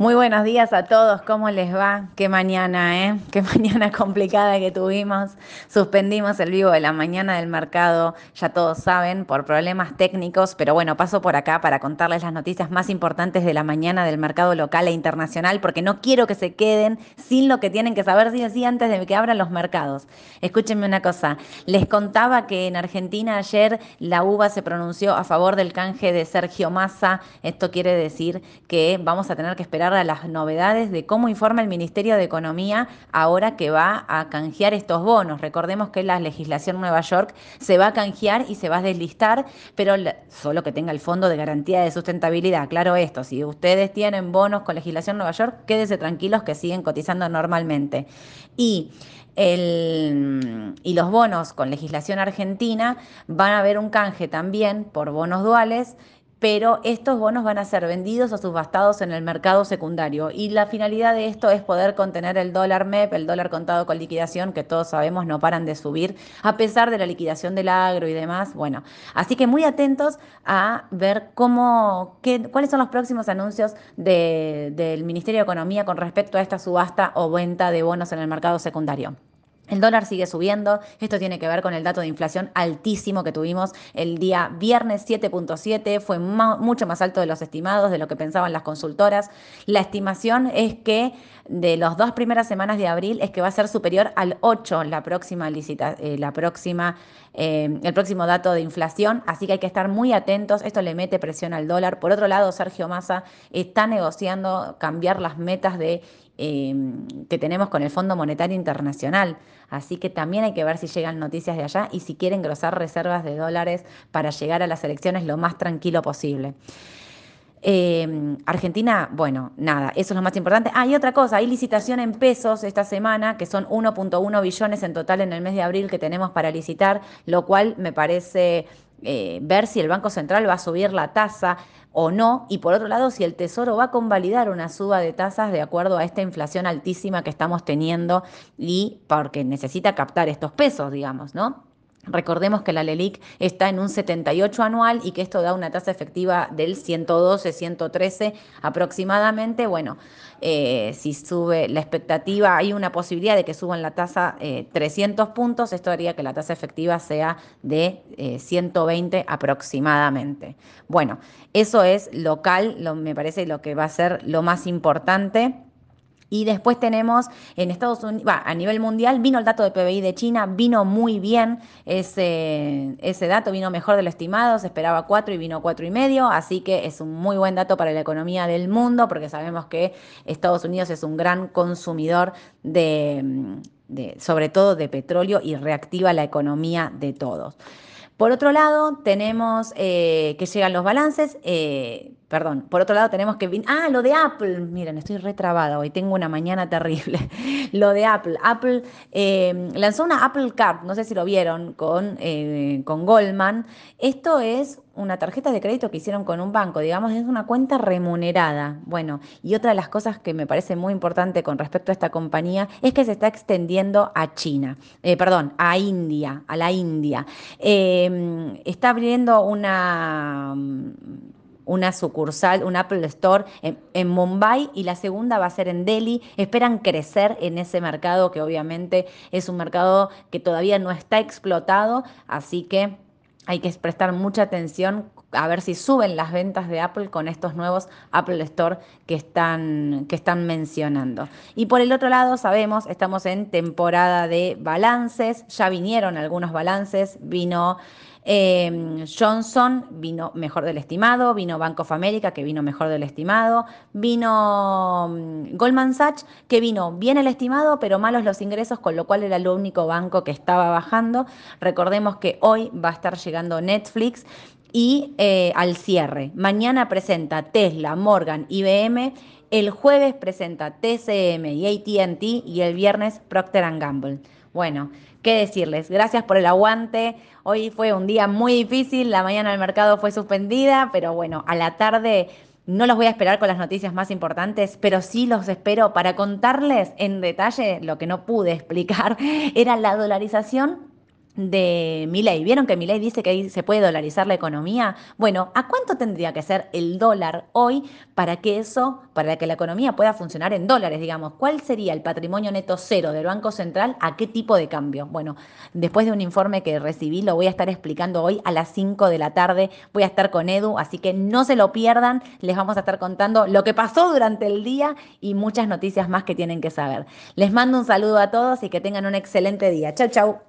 Muy buenos días a todos, ¿cómo les va? Qué mañana, ¿eh? Qué mañana complicada que tuvimos. Suspendimos el vivo de la mañana del mercado, ya todos saben, por problemas técnicos, pero bueno, paso por acá para contarles las noticias más importantes de la mañana del mercado local e internacional, porque no quiero que se queden sin lo que tienen que saber sí o sí antes de que abran los mercados. Escúchenme una cosa, les contaba que en Argentina ayer la UBA se pronunció a favor del canje de Sergio Massa. Esto quiere decir que vamos a tener que esperar a las novedades de cómo informa el Ministerio de Economía ahora que va a canjear estos bonos. Recordemos que la legislación Nueva York se va a canjear y se va a deslistar, pero solo que tenga el fondo de garantía de sustentabilidad. Claro esto, si ustedes tienen bonos con legislación Nueva York, quédense tranquilos que siguen cotizando normalmente. Y el, y los bonos con legislación argentina van a haber un canje también por bonos duales pero estos bonos van a ser vendidos o subastados en el mercado secundario. Y la finalidad de esto es poder contener el dólar MEP, el dólar contado con liquidación, que todos sabemos no paran de subir, a pesar de la liquidación del agro y demás. Bueno, así que muy atentos a ver cómo, qué, cuáles son los próximos anuncios del Ministerio de Economía con respecto a esta subasta o venta de bonos en el mercado secundario. El dólar sigue subiendo, esto tiene que ver con el dato de inflación altísimo que tuvimos el día viernes 7.7, fue mucho más alto de los estimados, de lo que pensaban las consultoras. La estimación es que de las dos primeras semanas de abril es que va a ser superior al 8 la próxima licita, eh, la próxima, eh, el próximo dato de inflación, así que hay que estar muy atentos, esto le mete presión al dólar. Por otro lado, Sergio Massa está negociando cambiar las metas de Em, que tenemos con el Fondo Monetario Internacional. Así que también hay que ver si llegan noticias de allá y si quieren engrosar reservas de dólares para llegar a las elecciones lo más tranquilo posible. Em, Argentina, bueno, nada, eso es lo más importante. Ah, y otra cosa, hay licitación en pesos esta semana, que son 1.1 billones en total en el mes de abril que tenemos para licitar, lo cual me parece eh, ver si el Banco Central va a subir la tasa o no, y por otro lado, si el Tesoro va a convalidar una suba de tasas de acuerdo a esta inflación altísima que estamos teniendo y porque necesita captar estos pesos, digamos, ¿no? Recordemos que la LELIC está en un 78 anual y que esto da una tasa efectiva del 112, 113 aproximadamente. Bueno, eh, si sube la expectativa, hay una posibilidad de que suban la tasa 300 eh, puntos, esto haría que la tasa efectiva sea de 120 eh, aproximadamente. Bueno, eso es local, me parece lo que va a ser lo más importante. Y después tenemos en Estados Unidos, a nivel mundial, vino el dato de PBI de China, vino muy bien ese, ese dato, vino mejor de lo estimado, se esperaba 4 y vino cuatro y medio, así que es un muy buen dato para la economía del mundo, porque sabemos que Estados Unidos es un gran consumidor de, sobre todo de petróleo y reactiva la economía de todos. Por otro lado, tenemos eh, que llegan los balances. Eh, Perdón, por otro lado tenemos que... Ah, lo de Apple. Miren, estoy retrabada hoy, tengo una mañana terrible. lo de Apple. Apple eh, lanzó una Apple Card, no sé si lo vieron, con, con Goldman. Esto es una tarjeta de crédito que hicieron con un banco, digamos, es una cuenta remunerada. Bueno, y otra de las cosas que me parece muy importante con respecto a esta compañía es que se está extendiendo a China, eh, perdón, a India, a la India. está abriendo una una sucursal, un Apple Store en, Mumbai y la segunda va a ser en Delhi. Esperan crecer en ese mercado que obviamente es un mercado que todavía no está explotado, así que hay que prestar mucha atención a ver si suben las ventas de Apple con estos nuevos Apple Store que están, que están mencionando. Y por el otro lado, sabemos, estamos en temporada de balances, ya vinieron algunos balances, vino Em, Johnson vino mejor del estimado, vino Bank of America que vino mejor del estimado, vino mm, Goldman Sachs que vino bien el estimado pero malos los ingresos, con lo cual era el único banco que estaba bajando. Recordemos que hoy va a estar llegando Netflix y eh, al cierre. Mañana presenta Tesla, Morgan, IBM. El jueves presenta TCM y ATT y el viernes Procter Gamble. Bueno, ¿qué decirles? Gracias por el aguante. Hoy fue un día muy difícil, la mañana del mercado fue suspendida, pero bueno, a la tarde no los voy a esperar con las noticias más importantes, pero sí los espero para contarles en detalle lo que no pude explicar, era la dolarización de Milei. ¿Vieron que Milei dice que se puede dolarizar la economía? Bueno, ¿a cuánto tendría que ser el dólar hoy para que eso, para que la economía pueda funcionar en dólares, digamos? ¿Cuál sería el patrimonio neto cero del Banco Central? ¿A qué tipo de cambio? Bueno, después de un informe que recibí, lo voy a estar explicando hoy a las 5 de la tarde. Voy a estar con Edu, así que no se lo pierdan. Les vamos a estar contando lo que pasó durante el día y muchas noticias más que tienen que saber. Les mando un saludo a todos y que tengan un excelente día. Chau, chau.